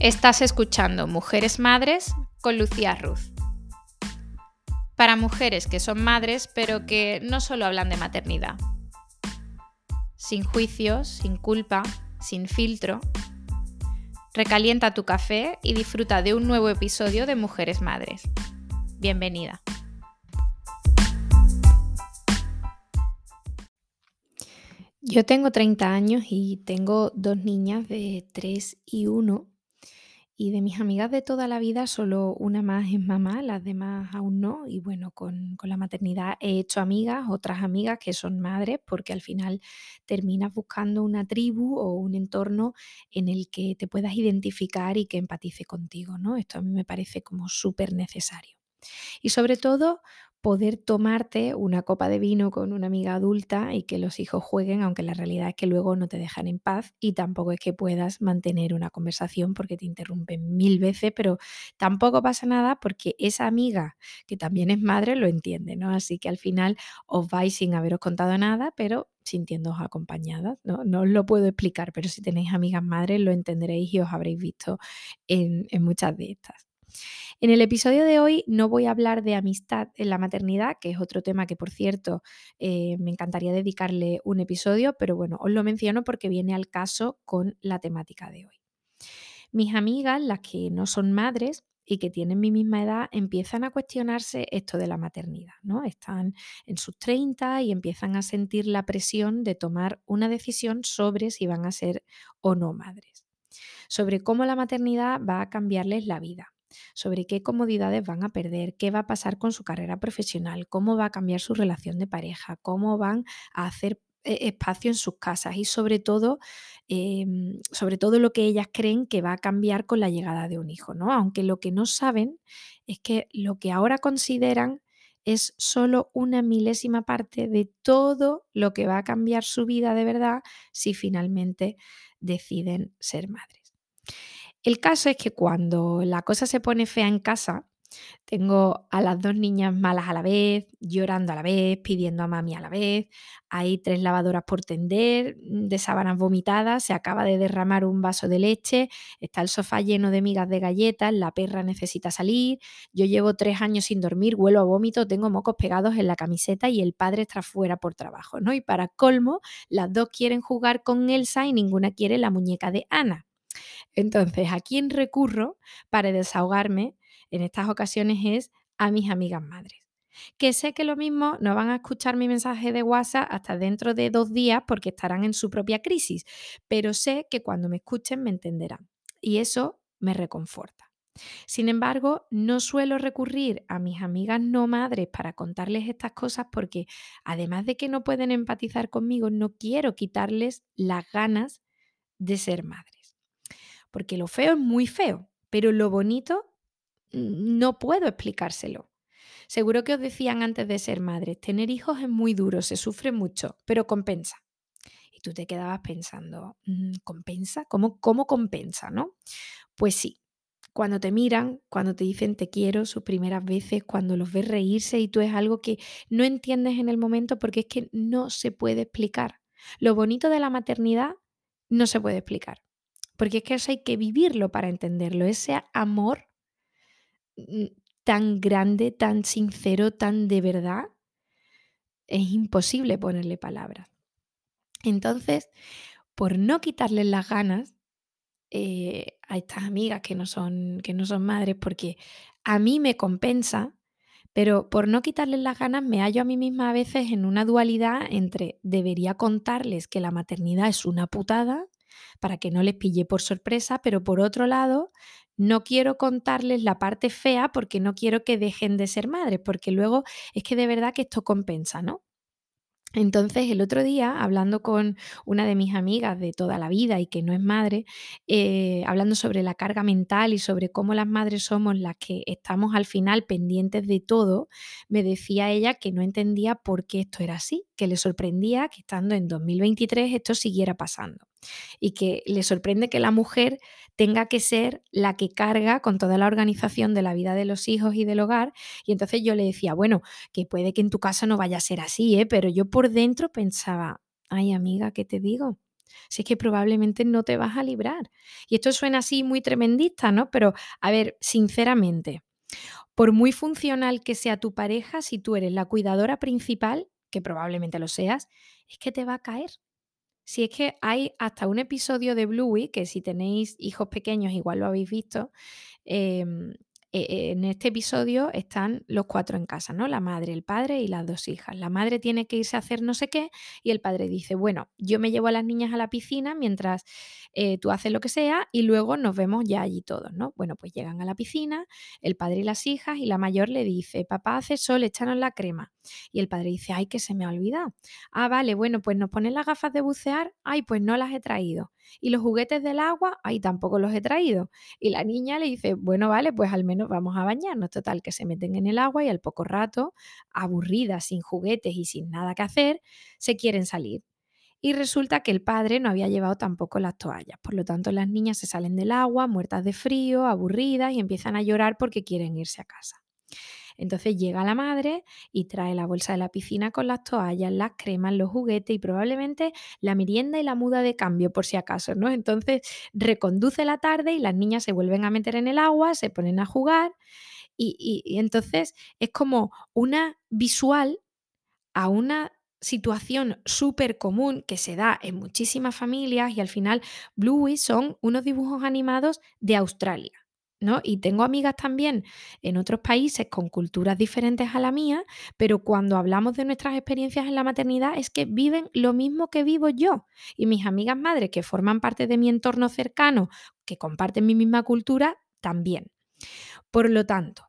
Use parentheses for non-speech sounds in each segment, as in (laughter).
Estás escuchando Mujeres Madres con Lucía Ruz. Para mujeres que son madres, pero que no solo hablan de maternidad. Sin juicios, sin culpa, sin filtro. Recalienta tu café y disfruta de un nuevo episodio de Mujeres Madres. Bienvenida. Yo tengo 30 años y tengo dos niñas de 3 y 1. Y de mis amigas de toda la vida, solo una más es mamá, las demás aún no. Y bueno, con, con la maternidad he hecho amigas, otras amigas que son madres, porque al final terminas buscando una tribu o un entorno en el que te puedas identificar y que empatice contigo, ¿no? Esto a mí me parece como súper necesario. Y sobre todo poder tomarte una copa de vino con una amiga adulta y que los hijos jueguen, aunque la realidad es que luego no te dejan en paz y tampoco es que puedas mantener una conversación porque te interrumpen mil veces, pero tampoco pasa nada porque esa amiga, que también es madre, lo entiende, ¿no? Así que al final os vais sin haberos contado nada, pero sintiéndoos acompañadas, ¿no? No os lo puedo explicar, pero si tenéis amigas madres lo entenderéis y os habréis visto en, en muchas de estas. En el episodio de hoy no voy a hablar de amistad en la maternidad, que es otro tema que, por cierto, eh, me encantaría dedicarle un episodio, pero bueno, os lo menciono porque viene al caso con la temática de hoy. Mis amigas, las que no son madres, y que tienen mi misma edad empiezan a cuestionarse esto de la maternidad, ¿no? Están en sus 30 y empiezan a sentir la presión de tomar una decisión sobre si van a ser o no madres, sobre cómo la maternidad va a cambiarles la vida sobre qué comodidades van a perder, qué va a pasar con su carrera profesional, cómo va a cambiar su relación de pareja, cómo van a hacer eh, espacio en sus casas y sobre todo, em, sobre todo lo que ellas creen que va a cambiar con la llegada de un hijo, ¿no? Aunque lo que no saben es que lo que ahora consideran es solo una milésima parte de todo lo que va a cambiar su vida de verdad si finalmente deciden ser madres. El caso es que cuando la cosa se pone fea en casa, tengo a las dos niñas malas a la vez, llorando a la vez, pidiendo a mami a la vez. Hay tres lavadoras por tender, mm, de sábanas vomitadas, se acaba de derramar un vaso de leche, está el sofá lleno de migas de galletas, la perra necesita salir, yo llevo tres años sin dormir, huelo a vómito, tengo mocos pegados en la camiseta y el padre está fuera por trabajo, ¿no? Y para colmo, las dos quieren jugar con Elsa y ninguna quiere la muñeca de Ana. Entonces, ¿a quién recurro para desahogarme en estas ocasiones es a mis amigas madres? Que sé que lo mismo no van a escuchar mi mensaje de WhatsApp hasta dentro de dos días porque estarán en su propia crisis, pero sé que cuando me escuchen me entenderán y eso me reconforta. Sin embargo, no suelo recurrir a mis amigas no madres para contarles estas cosas porque además de que no pueden empatizar conmigo, no quiero quitarles las ganas de ser madre porque lo feo es muy feo, pero lo bonito mm, no puedo explicárselo. Seguro que os decían antes de ser madres, tener hijos es muy duro, se sufre mucho, pero compensa. Y tú te quedabas pensando, mm, ¿compensa? ¿Cómo, cómo compensa? ¿No? Pues sí, cuando te miran, cuando te dicen te quiero sus primeras veces, cuando los ves reírse y tú es algo que no entiendes en el momento porque es que no se puede explicar. Lo bonito de la maternidad no se puede explicar. Porque es que eso hay que vivirlo para entenderlo. Ese amor mm, tan grande, tan sincero, tan de verdad, es imposible ponerle palabras. Entonces, por no quitarles las ganas eh, a estas amigas que no, son, que no son madres, porque a mí me compensa, pero por no quitarles las ganas me hallo a mí misma a veces en una dualidad entre debería contarles que la maternidad es una putada para que no les pille por sorpresa, pero por otro lado, no quiero contarles la parte fea porque no quiero que dejen de ser madres, porque luego es que de verdad que esto compensa, ¿no? Entonces, el otro día, hablando con una de mis amigas de toda la vida y que no es madre, eh, hablando sobre la carga mental y sobre cómo las madres somos las que estamos al final pendientes de todo, me decía ella que no entendía por qué esto era así, que le sorprendía que estando en 2023 esto siguiera pasando. Y que le sorprende que la mujer tenga que ser la que carga con toda la organización de la vida de los hijos y del hogar. Y entonces yo le decía, bueno, que puede que en tu casa no vaya a ser así, ¿eh? pero yo por dentro pensaba, ay amiga, ¿qué te digo? Si es que probablemente no te vas a librar. Y esto suena así muy tremendista, ¿no? Pero, a ver, sinceramente, por muy funcional que sea tu pareja, si tú eres la cuidadora principal, que probablemente lo seas, es que te va a caer. Si es que hay hasta un episodio de Bluey, que si tenéis hijos pequeños igual lo habéis visto, em, e en este episodio están los cuatro en casa, ¿no? La madre, el padre y las dos hijas. La madre tiene que irse a hacer no sé qué y el padre dice, bueno, yo me llevo a las niñas a la piscina mientras eh, tú haces lo que sea y luego nos vemos ya allí todos, ¿no? Bueno, pues llegan a la piscina, el padre y las hijas y la mayor le dice, papá hace sol, échanos la crema. Y el padre dice, ay, que se me ha olvidado. Ah, vale, bueno, pues nos ponen las gafas de bucear, ay, pues no las he traído. Y los juguetes del agua, ay, tampoco los he traído. Y la niña le dice, bueno, vale, pues al menos vamos a bañarnos. Total, que se meten en el agua y al poco rato, aburridas, sin juguetes y sin nada que hacer, se quieren salir. Y resulta que el padre no había llevado tampoco las toallas. Por lo tanto, las niñas se salen del agua, muertas de frío, aburridas y empiezan a llorar porque quieren irse a casa. Entonces llega la madre y trae la bolsa de la piscina con las toallas, las cremas, los juguetes y probablemente la merienda y la muda de cambio por si acaso, ¿no? Entonces reconduce la tarde y las niñas se vuelven a meter en el agua, se ponen a jugar y, y entonces es como una visual a una situación súper común que se da en muchísimas familias y al final Bluey son unos dibujos animados de Australia. ¿No? Y tengo amigas también en otros países con culturas diferentes a la mía, pero cuando hablamos de nuestras experiencias en la maternidad es que viven lo mismo que vivo yo. Y mis amigas madres que forman parte de mi entorno cercano, que comparten mi misma cultura, también. Por lo tanto,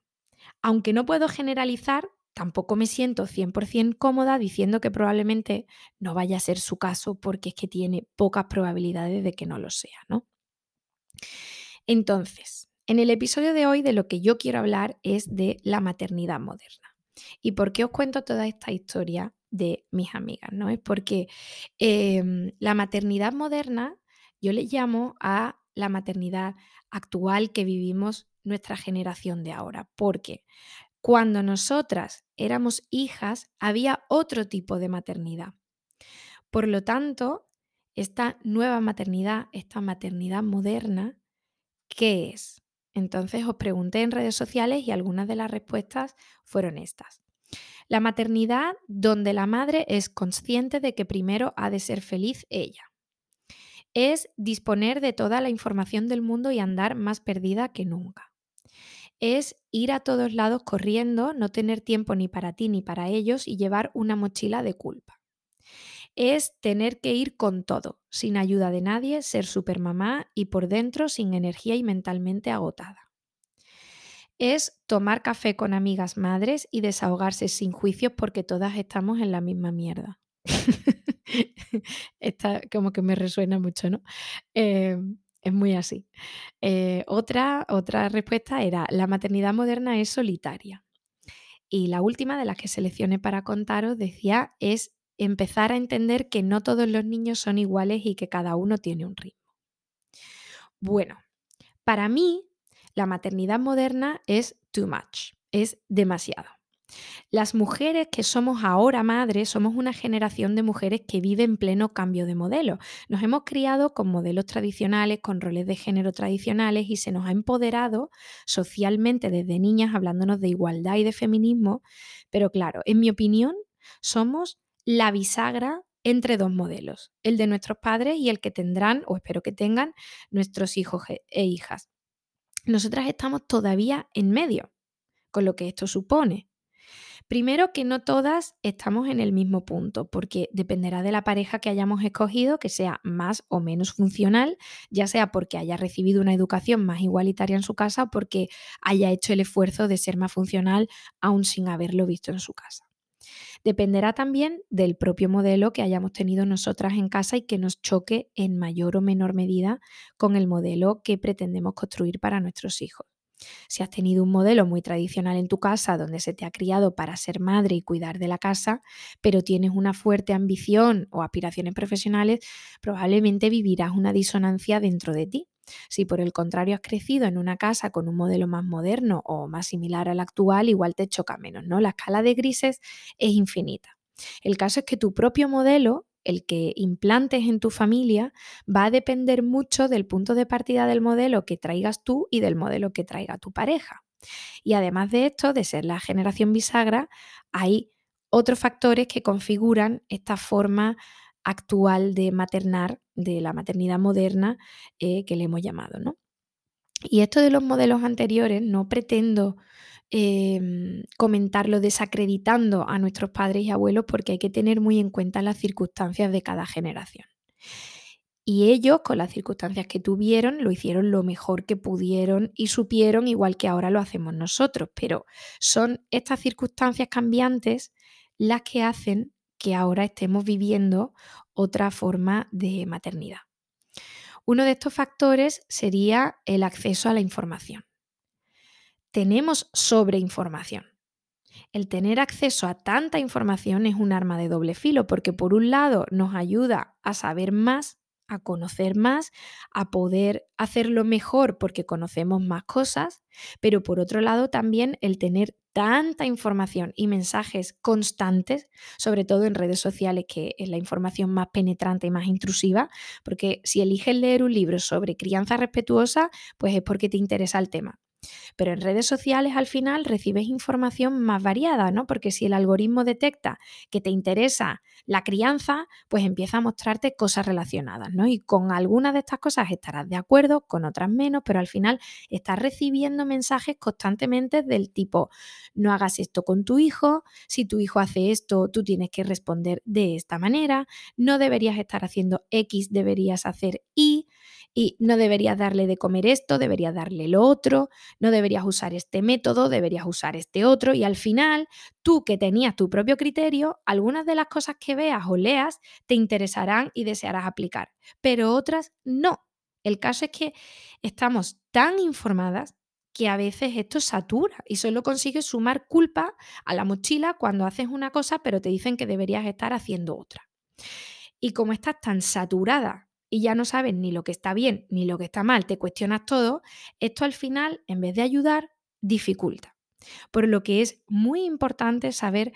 aunque no puedo generalizar, tampoco me siento 100% cómoda diciendo que probablemente no vaya a ser su caso porque es que tiene pocas probabilidades de que no lo sea, ¿no? Entonces, en el episodio de hoy de lo que yo quiero hablar es de la maternidad moderna. ¿Y por qué os cuento toda esta historia de mis amigas? ¿no? Es porque em, la maternidad moderna yo le llamo a la maternidad actual que vivimos nuestra generación de ahora. Porque cuando nosotras éramos hijas había otro tipo de maternidad. Por lo tanto, esta nueva maternidad, esta maternidad moderna, ¿qué es? Entonces os pregunté en redes sociales y algunas de las respuestas fueron estas. La maternidad donde la madre es consciente de que primero ha de ser feliz ella. Es disponer de toda la información del mundo y andar más perdida que nunca. Es ir a todos lados corriendo, no tener tiempo ni para ti ni para ellos y llevar una mochila de culpa. Es tener que ir con todo, sin ayuda de nadie, ser supermamá y por dentro sin energía y mentalmente agotada es tomar café con amigas madres y desahogarse sin juicios porque todas estamos en la misma mierda. (laughs) Esta como que me resuena mucho, ¿no? Em, es muy así. Eh, otra, otra respuesta era, la maternidad moderna es solitaria. Y la última de las que seleccioné para contaros decía, es empezar a entender que no todos los niños son iguales y que cada uno tiene un ritmo. Bueno, para mí la maternidad moderna es too much, es demasiado. Las mujeres que somos ahora madres somos una generación de mujeres que vive en pleno cambio de modelo. Nos hemos criado con modelos tradicionales, con roles de género tradicionales y se nos ha empoderado socialmente desde niñas hablándonos de igualdad y de feminismo. Pero claro, en mi opinión, somos la bisagra entre dos modelos, el de nuestros padres y el que tendrán, o espero que tengan, nuestros hijos e hijas nosotras estamos todavía en medio, con lo que esto supone. Primero que no todas estamos en el mismo punto, porque dependerá de la pareja que hayamos escogido que sea más o menos funcional, ya sea porque haya recibido una educación más igualitaria en su casa o porque haya hecho el esfuerzo de ser más funcional aún sin haberlo visto en su casa. Dependerá también del propio modelo que hayamos tenido nosotras en casa y que nos choque en mayor o menor medida con el modelo que pretendemos construir para nuestros hijos. Si has tenido un modelo muy tradicional en tu casa donde se te ha criado para ser madre y cuidar de la casa, pero tienes una fuerte ambición o aspiraciones profesionales, probablemente vivirás una disonancia dentro de ti. Si por el contrario has crecido en una casa con un modelo más moderno o más similar al actual, igual te choca menos, ¿no? La escala de grises es infinita. El caso es que tu propio modelo el que implantes en tu familia va a depender mucho del punto de partida del modelo que traigas tú y del modelo que traiga tu pareja. Y además de esto, de ser la generación bisagra, hay otros factores que configuran esta forma actual de maternar, de la maternidad moderna eh, que le hemos llamado. ¿no? Y esto de los modelos anteriores no pretendo em, comentarlo desacreditando a nuestros padres y abuelos porque hay que tener muy en cuenta las circunstancias de cada generación. Y ellos, con las circunstancias que tuvieron, lo hicieron lo mejor que pudieron y supieron, igual que ahora lo hacemos nosotros. Pero son estas circunstancias cambiantes las que hacen que ahora estemos viviendo otra forma de maternidad. Uno de estos factores sería el acceso a la información. Tenemos sobreinformación. El tener acceso a tanta información es un arma de doble filo porque por un lado nos ayuda a saber más, a conocer más, a poder hacerlo mejor porque conocemos más cosas, pero por otro lado también el tener tanta información y mensajes constantes, sobre todo en redes sociales, que es la información más penetrante y más intrusiva, porque si eliges leer un libro sobre crianza respetuosa, pues es porque te interesa el tema. Pero en redes sociales al final recibes información más variada, ¿no? Porque si el algoritmo detecta que te interesa la crianza, pues empieza a mostrarte cosas relacionadas, ¿no? Y con algunas de estas cosas estarás de acuerdo, con otras menos, pero al final estás recibiendo mensajes constantemente del tipo, no hagas esto con tu hijo, si tu hijo hace esto, tú tienes que responder de esta manera, no deberías estar haciendo X, deberías hacer Y y no deberías darle de comer esto, deberías darle lo otro, no deberías usar este método, deberías usar este otro y al final tú que tenías tu propio criterio, algunas de las cosas que veas o leas te interesarán y desearás aplicar, pero otras no. El caso es que estamos tan informadas que a veces esto satura y solo consigues sumar culpa a la mochila cuando haces una cosa pero te dicen que deberías estar haciendo otra. Y como estás tan saturada y ya no sabes ni lo que está bien ni lo que está mal, te cuestionas todo, esto al final, en vez de ayudar, dificulta. Por lo que es muy importante saber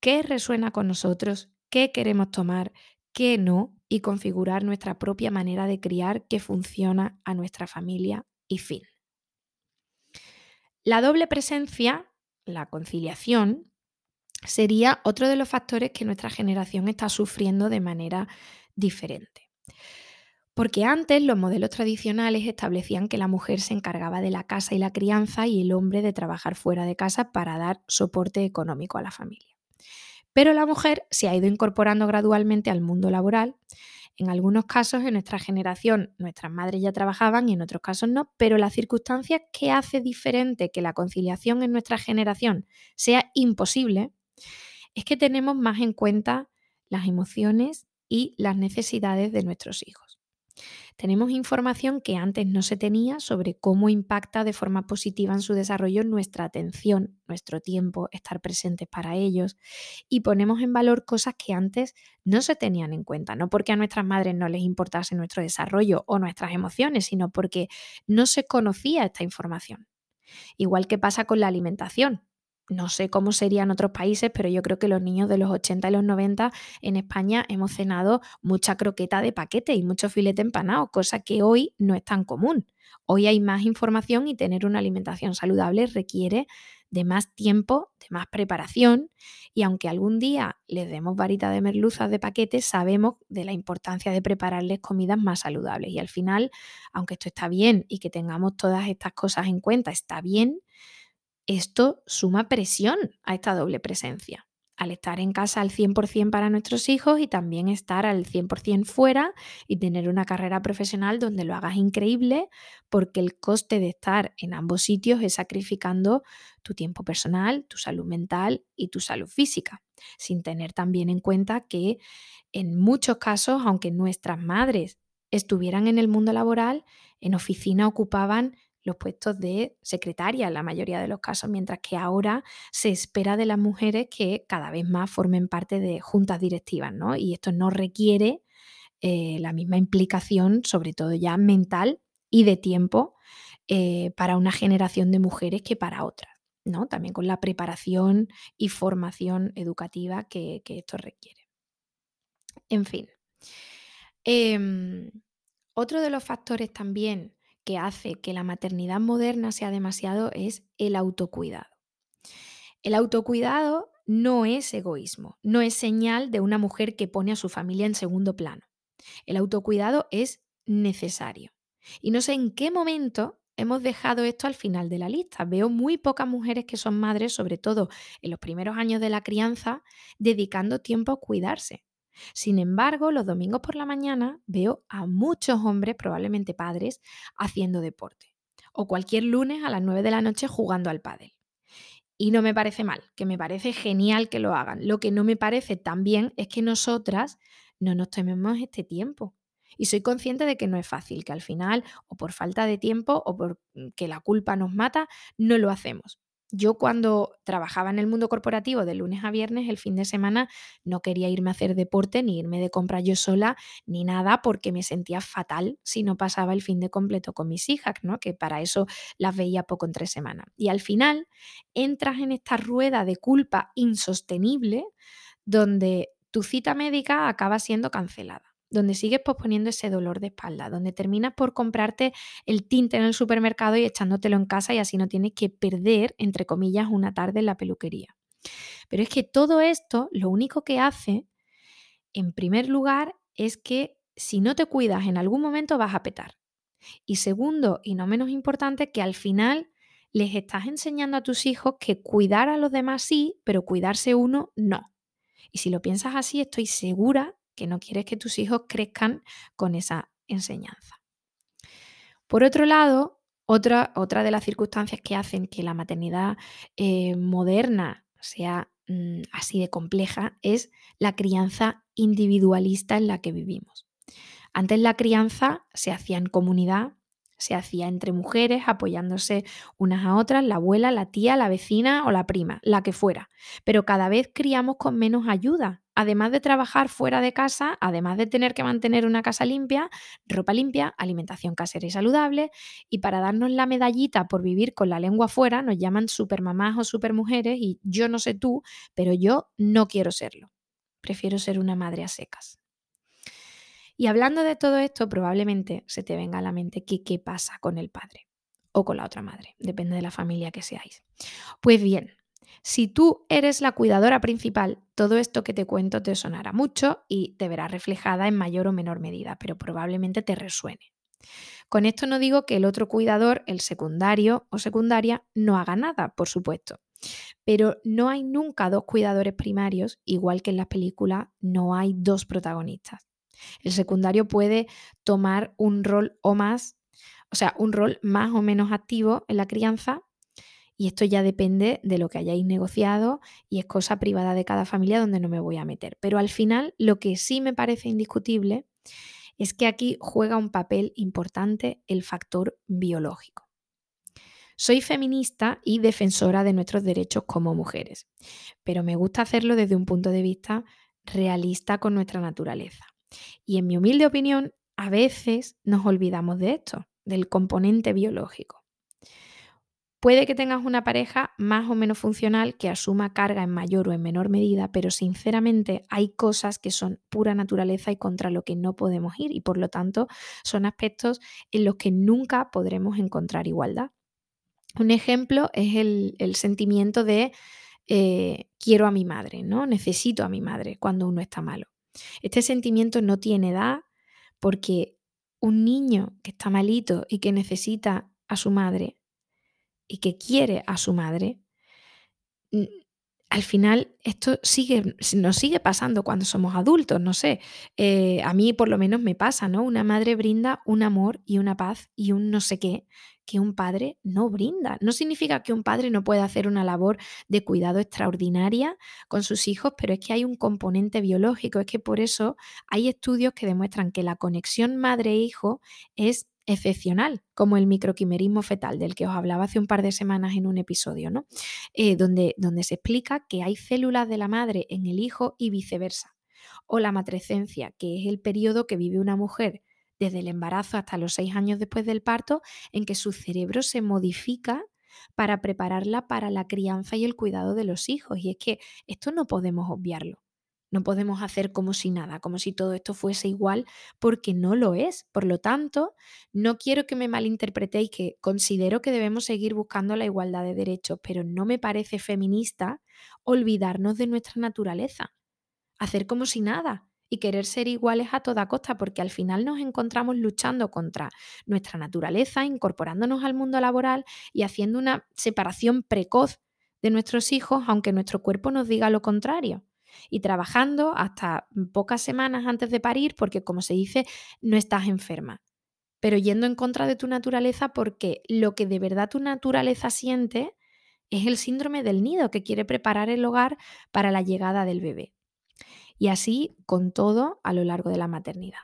qué resuena con nosotros, qué queremos tomar, qué no, y configurar nuestra propia manera de criar que funciona a nuestra familia y fin. La doble presencia, la conciliación, sería otro de los factores que nuestra generación está sufriendo de manera diferente. Porque antes los modelos tradicionales establecían que la mujer se encargaba de la casa y la crianza y el hombre de trabajar fuera de casa para dar soporte económico a la familia. Pero la mujer se ha ido incorporando gradualmente al mundo laboral. En algunos casos, en nuestra generación, nuestras madres ya trabajaban y en otros casos no, pero la circunstancia que hace diferente que la conciliación en nuestra generación sea imposible es que tenemos más en cuenta las emociones y las necesidades de nuestros hijos. Tenemos información que antes no se tenía sobre cómo impacta de forma positiva en su desarrollo nuestra atención, nuestro tiempo, estar presentes para ellos y ponemos en valor cosas que antes no se tenían en cuenta, no porque a nuestras madres no les importase nuestro desarrollo o nuestras emociones, sino porque no se conocía esta información. Igual que pasa con la alimentación no sé cómo sería en otros países, pero yo creo que los niños de los 80 y los 90 en España hemos cenado mucha croqueta de paquete y mucho filete empanado, cosa que hoy no es tan común. Hoy hay más información y tener una alimentación saludable requiere de más tiempo, de más preparación y aunque algún día les demos varita de merluzas de paquete, sabemos de la importancia de prepararles comidas más saludables y al final, aunque esto está bien y que tengamos todas estas cosas en cuenta, está bien, esto suma presión a esta doble presencia. Al estar en casa al 100% para nuestros hijos y también estar al 100% fuera y tener una carrera profesional donde lo hagas increíble, porque el coste de estar en ambos sitios es sacrificando tu tiempo personal, tu salud mental y tu salud física, sin tener también en cuenta que en muchos casos, aunque nuestras madres estuvieran en el mundo laboral, en oficina ocupaban los puestos de secretaria en la mayoría de los casos, mientras que ahora se espera de las mujeres que cada vez más formen parte de juntas directivas, ¿no? Y esto no requiere eh, la misma implicación, sobre todo ya mental y de tiempo, eh, para una generación de mujeres que para otras, ¿no? También con la preparación y formación educativa que esto requiere. En fin. Em, otro de los factores también que hace que la maternidad moderna sea demasiado es el autocuidado. El autocuidado no es egoísmo, no es señal de una mujer que pone a su familia en segundo plano. El autocuidado es necesario. Y no sé en qué momento hemos dejado esto al final de la lista. Veo muy pocas mujeres que son madres, sobre todo en los primeros años de la crianza, dedicando tiempo a cuidarse. Sin embargo, los domingos por la mañana veo a muchos hombres, probablemente padres, haciendo deporte. O cualquier lunes a las 9 de la noche jugando al pádel. Y no me parece mal, que me parece genial que lo hagan. Lo que no me parece tan bien es que nosotras no nos tomemos este tiempo. Y soy consciente de que no es fácil, que al final, o por falta de tiempo, o porque la culpa nos mata, no lo hacemos. Yo cuando trabajaba en el mundo corporativo de lunes a viernes, el fin de semana no quería irme a hacer deporte, ni irme de compra yo sola, ni nada, porque me sentía fatal si no pasaba el fin de completo con mis hijas, ¿no? que para eso las veía poco entre semana. Y al final entras en esta rueda de culpa insostenible donde tu cita médica acaba siendo cancelada donde sigues posponiendo ese dolor de espalda, donde terminas por comprarte el tinte en el supermercado y echándotelo en casa y así no tienes que perder, entre comillas, una tarde en la peluquería. Pero es que todo esto lo único que hace, en primer lugar, es que si no te cuidas en algún momento vas a petar. Y segundo, y no menos importante, que al final les estás enseñando a tus hijos que cuidar a los demás sí, pero cuidarse uno no. Y si lo piensas así, estoy segura que no quieres que tus hijos crezcan con esa enseñanza. Por otro lado, otra, otra de las circunstancias que hacen que la maternidad eh, moderna sea mm, así de compleja es la crianza individualista en la que vivimos. Antes la crianza se hacía en comunidad, se hacía entre mujeres, apoyándose unas a otras, la abuela, la tía, la vecina o la prima, la que fuera. Pero cada vez criamos con menos ayuda. Además de trabajar fuera de casa, además de tener que mantener una casa limpia, ropa limpia, alimentación casera y saludable, y para darnos la medallita por vivir con la lengua fuera, nos llaman supermamás o supermujeres y yo no sé tú, pero yo no quiero serlo. Prefiero ser una madre a secas. Y hablando de todo esto, probablemente se te venga a la mente que qué pasa con el padre o con la otra madre, depende de la familia que seáis. Pues bien, si tú eres la cuidadora principal, todo esto que te cuento te sonará mucho y te verá reflejada en mayor o menor medida, pero probablemente te resuene. Con esto no digo que el otro cuidador, el secundario o secundaria, no haga nada, por supuesto. Pero no hay nunca dos cuidadores primarios, igual que en las películas no hay dos protagonistas. El secundario puede tomar un rol o más, o sea, un rol más o menos activo en la crianza y esto ya depende de lo que hayáis negociado y es cosa privada de cada familia donde no me voy a meter. Pero al final lo que sí me parece indiscutible es que aquí juega un papel importante el factor biológico. Soy feminista y defensora de nuestros derechos como mujeres, pero me gusta hacerlo desde un punto de vista realista con nuestra naturaleza. Y en mi humilde opinión, a veces nos olvidamos de esto, del componente biológico. Puede que tengas una pareja más o menos funcional que asuma carga en mayor o en menor medida, pero sinceramente hay cosas que son pura naturaleza y contra lo que no podemos ir y por lo tanto son aspectos en los que nunca podremos encontrar igualdad. Un ejemplo es el, sentimiento de eh, quiero a mi madre, ¿no? Necesito a mi madre cuando uno está malo. Este sentimiento no tiene edad porque un niño que está malito y que necesita a su madre y que quiere a su madre, al final esto sigue, nos sigue pasando cuando somos adultos, no sé. Eh, a mí por lo menos me pasa, ¿no? Una madre brinda un amor y una paz y un no sé qué que un padre no brinda. No significa que un padre no pueda hacer una labor de cuidado extraordinaria con sus hijos, pero es que hay un componente biológico, es que por eso hay estudios que demuestran que la conexión madre-hijo es excepcional, como el microquimerismo fetal, del que os hablaba hace un par de semanas en un episodio, ¿no? Eh, donde, donde se explica que hay células de la madre en el hijo y viceversa. O la matrescencia, que es el periodo que vive una mujer desde el embarazo hasta los seis años después del parto, en que su cerebro se modifica para prepararla para la crianza y el cuidado de los hijos. Y es que esto no podemos obviarlo. No podemos hacer como si nada, como si todo esto fuese igual, porque no lo es. Por lo tanto, no quiero que me malinterpretéis que considero que debemos seguir buscando la igualdad de derechos, pero no me parece feminista olvidarnos de nuestra naturaleza, hacer como si nada y querer ser iguales a toda costa, porque al final nos encontramos luchando contra nuestra naturaleza, incorporándonos al mundo laboral y haciendo una separación precoz de nuestros hijos, aunque nuestro cuerpo nos diga lo contrario. Y trabajando hasta pocas semanas antes de parir, porque como se dice, no estás enferma. Pero yendo en contra de tu naturaleza porque lo que de verdad tu naturaleza siente es el síndrome del nido que quiere preparar el hogar para la llegada del bebé. Y así con todo a lo largo de la maternidad.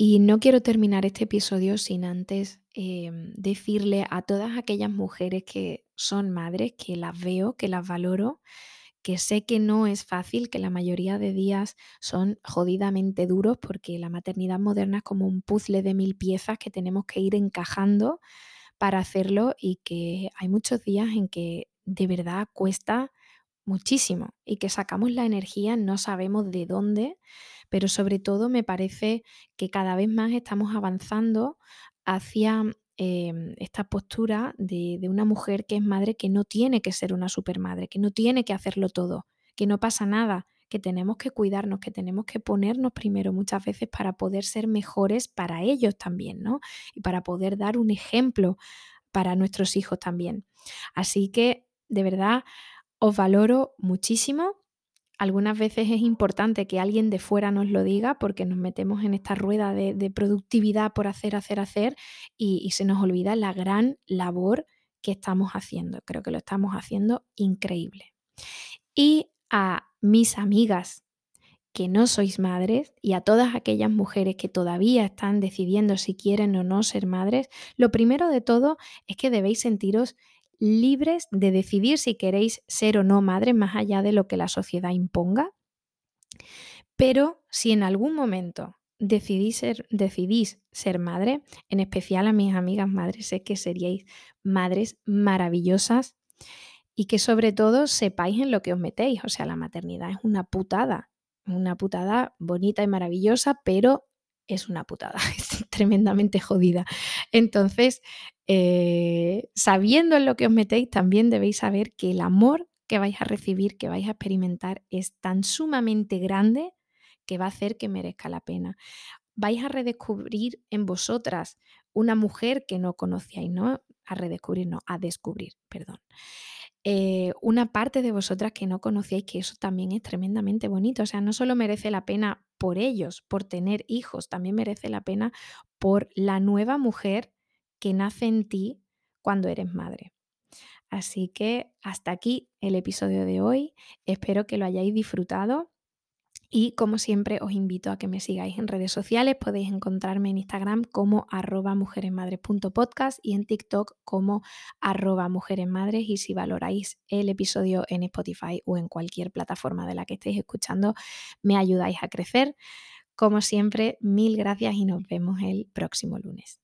Y no quiero terminar este episodio sin antes em, decirle a todas aquellas mujeres que son madres, que las veo, que las valoro, que sé que no es fácil, que la mayoría de días son jodidamente duros porque la maternidad moderna es como un puzzle de mil piezas que tenemos que ir encajando para hacerlo y que hay muchos días en que de verdad cuesta muchísimo y que sacamos la energía, no sabemos de dónde pero sobre todo me parece que cada vez más estamos avanzando hacia em, esta postura de, de, una mujer que es madre que no tiene que ser una supermadre, que no tiene que hacerlo todo, que no pasa nada, que tenemos que cuidarnos, que tenemos que ponernos primero muchas veces para poder ser mejores para ellos también, ¿no? Y para poder dar un ejemplo para nuestros hijos también. Así que, de verdad, os valoro muchísimo algunas veces es importante que alguien de fuera nos lo diga porque nos metemos en esta rueda de, productividad por hacer, hacer, hacer y, se nos olvida la gran labor que estamos haciendo. Creo que lo estamos haciendo increíble. Y a mis amigas que no sois madres y a todas aquellas mujeres que todavía están decidiendo si quieren o no ser madres, lo primero de todo es que debéis sentiros libres de decidir si queréis ser o no madre más allá de lo que la sociedad imponga. Pero si en algún momento decidís ser, decidís ser madre, en especial a mis amigas madres, sé que seríais madres maravillosas y que sobre todo sepáis en lo que os metéis. O sea, la maternidad es una putada, una putada bonita y maravillosa, pero es una putada, (laughs) es tremendamente jodida. Entonces, eh, sabiendo en lo que os metéis, también debéis saber que el amor que vais a recibir, que vais a experimentar, es tan sumamente grande que va a hacer que merezca la pena. Vais a redescubrir en vosotras una mujer que no conocíais, ¿no? A redescubrir, no, a descubrir, perdón. Eh, una parte de vosotras que no conocíais, que eso también es tremendamente bonito. O sea, no solo merece la pena por ellos, por tener hijos, también merece la pena por la nueva mujer que nace en ti cuando eres madre. Así que hasta aquí el episodio de hoy. Espero que lo hayáis disfrutado. Y como siempre os invito a que me sigáis en redes sociales. Podéis encontrarme en Instagram como arroba mujeresmadres.podcast y en TikTok como arroba mujeresmadres. Y si valoráis el episodio en Spotify o en cualquier plataforma de la que estéis escuchando, me ayudáis a crecer. Como siempre, mil gracias y nos vemos el próximo lunes.